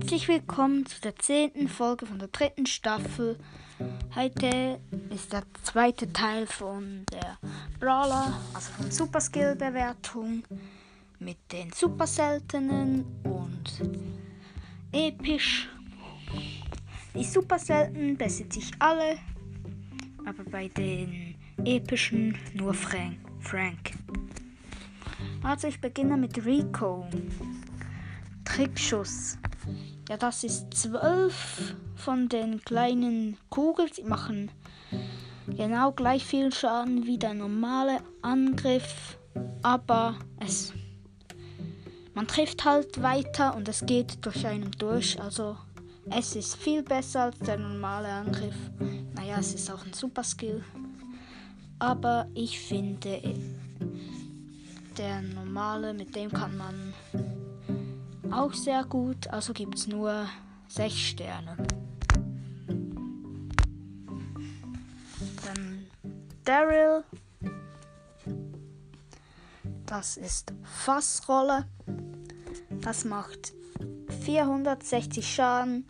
Herzlich willkommen zu der zehnten Folge von der dritten Staffel. Heute ist der zweite Teil von der Brawler, also von Super Skill Bewertung mit den super seltenen und episch. Die super seltenen besitze ich alle, aber bei den epischen nur Frank. Frank. Also ich beginne mit Rico. Trickschuss. Ja, das ist zwölf von den kleinen Kugeln. Sie machen genau gleich viel Schaden wie der normale Angriff, aber es man trifft halt weiter und es geht durch einen durch. Also es ist viel besser als der normale Angriff. Naja, es ist auch ein super Skill. Aber ich finde, der normale, mit dem kann man auch sehr gut, also gibt es nur 6 Sterne. Dann Daryl. Das ist Fassrolle. Das macht 460 Schaden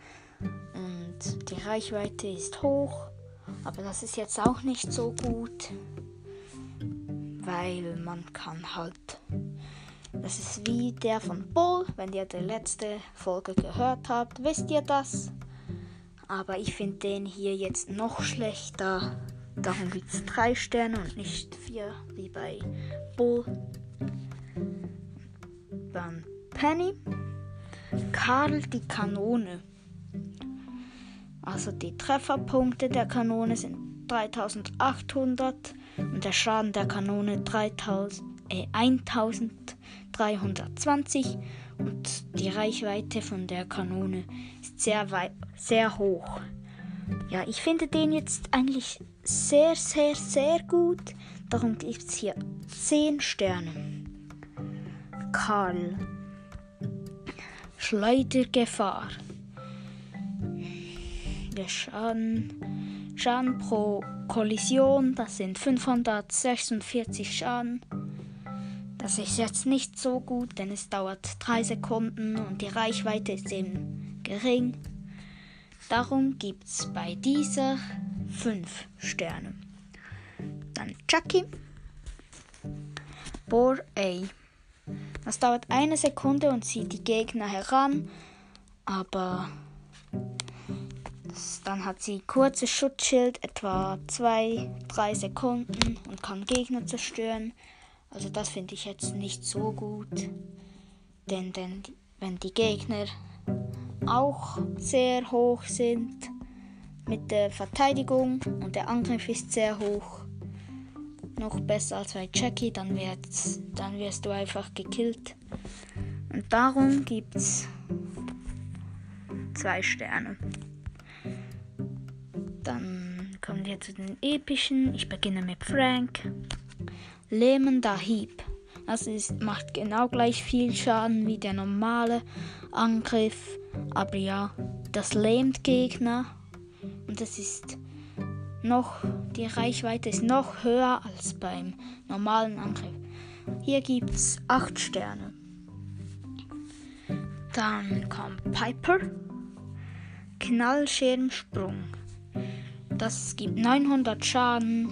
und die Reichweite ist hoch. Aber das ist jetzt auch nicht so gut, weil man kann halt das ist wie der von Bull. Wenn ihr die letzte Folge gehört habt, wisst ihr das. Aber ich finde den hier jetzt noch schlechter. Darum gibt es drei Sterne und nicht vier wie bei Bull. Dann Penny. Karl die Kanone. Also die Trefferpunkte der Kanone sind 3800 und der Schaden der Kanone 3000, äh, 1000. 320 und die Reichweite von der Kanone ist sehr, sehr hoch. Ja, ich finde den jetzt eigentlich sehr, sehr, sehr gut. Darum gibt es hier 10 Sterne. Karl. Schleudergefahr. Der Schaden, Schaden pro Kollision, das sind 546 Schaden. Das ist jetzt nicht so gut, denn es dauert 3 Sekunden und die Reichweite ist eben gering. Darum gibt es bei dieser 5 Sterne. Dann Chucky. Bor A. Das dauert eine Sekunde und zieht die Gegner heran, aber dann hat sie kurzes Schutzschild, etwa 2-3 Sekunden und kann Gegner zerstören. Also das finde ich jetzt nicht so gut. Denn, denn wenn die Gegner auch sehr hoch sind mit der Verteidigung und der Angriff ist sehr hoch, noch besser als bei Jackie, dann, dann wirst du einfach gekillt. Und darum gibt es zwei Sterne. Dann kommen wir zu den epischen. Ich beginne mit Frank lähmender Hieb. Das ist, macht genau gleich viel Schaden wie der normale Angriff. Aber ja, das lähmt Gegner. Und das ist noch, die Reichweite ist noch höher als beim normalen Angriff. Hier gibt es 8 Sterne. Dann kommt Piper. Knallschirmsprung. Das gibt 900 Schaden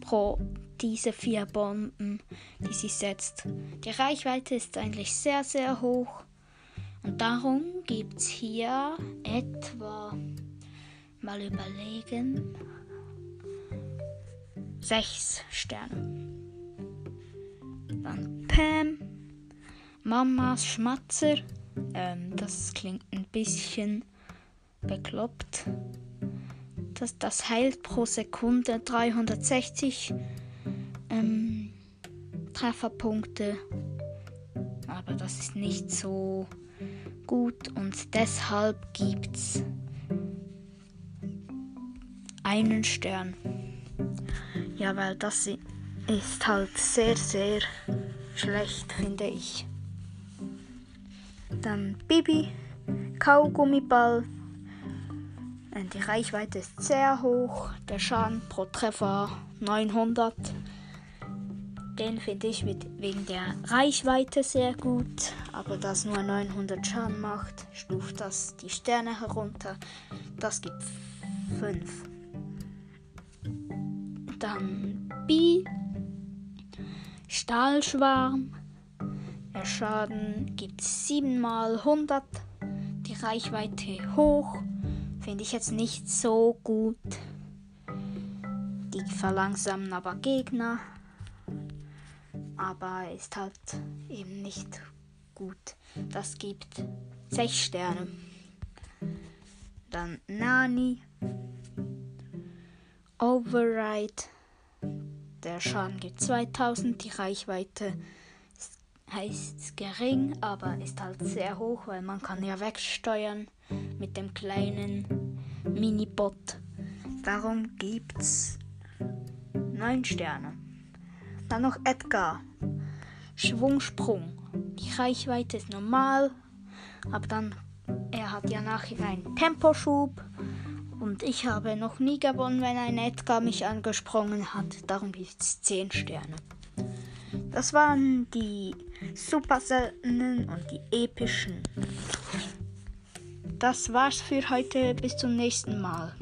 pro diese vier Bomben, die sie setzt. Die Reichweite ist eigentlich sehr, sehr hoch. Und darum gibt es hier etwa, mal überlegen, sechs Sterne. Dann Pam, Mamas Schmatzer. Ähm, das klingt ein bisschen bekloppt. Das, das heilt pro Sekunde 360 ähm, Trefferpunkte. Aber das ist nicht so gut und deshalb gibt es einen Stern. Ja, weil das ist halt sehr, sehr schlecht, finde ich. Dann Bibi, Kaugummiball. Die Reichweite ist sehr hoch, der Schaden pro Treffer 900. Den finde ich mit, wegen der Reichweite sehr gut, aber das nur 900 Schaden macht, stuft das die Sterne herunter. Das gibt 5. Dann B. Stahlschwarm. Der Schaden gibt 7 mal 100. Die Reichweite hoch. Finde ich jetzt nicht so gut. Die verlangsamen aber Gegner. Aber ist halt eben nicht gut. Das gibt 6 Sterne. Dann Nani. Override. Der Schaden gibt 2000. Die Reichweite ist, heißt gering, aber ist halt sehr hoch, weil man kann ja wegsteuern mit dem kleinen Minibot. Darum gibt's 9 Sterne. Dann noch Edgar. Schwungsprung. Die Reichweite ist normal, aber dann er hat ja nachher einen Temposchub und ich habe noch nie gewonnen, wenn ein Edgar mich angesprungen hat. Darum gibt es 10 Sterne. Das waren die super seltenen und die epischen. Das war's für heute. Bis zum nächsten Mal.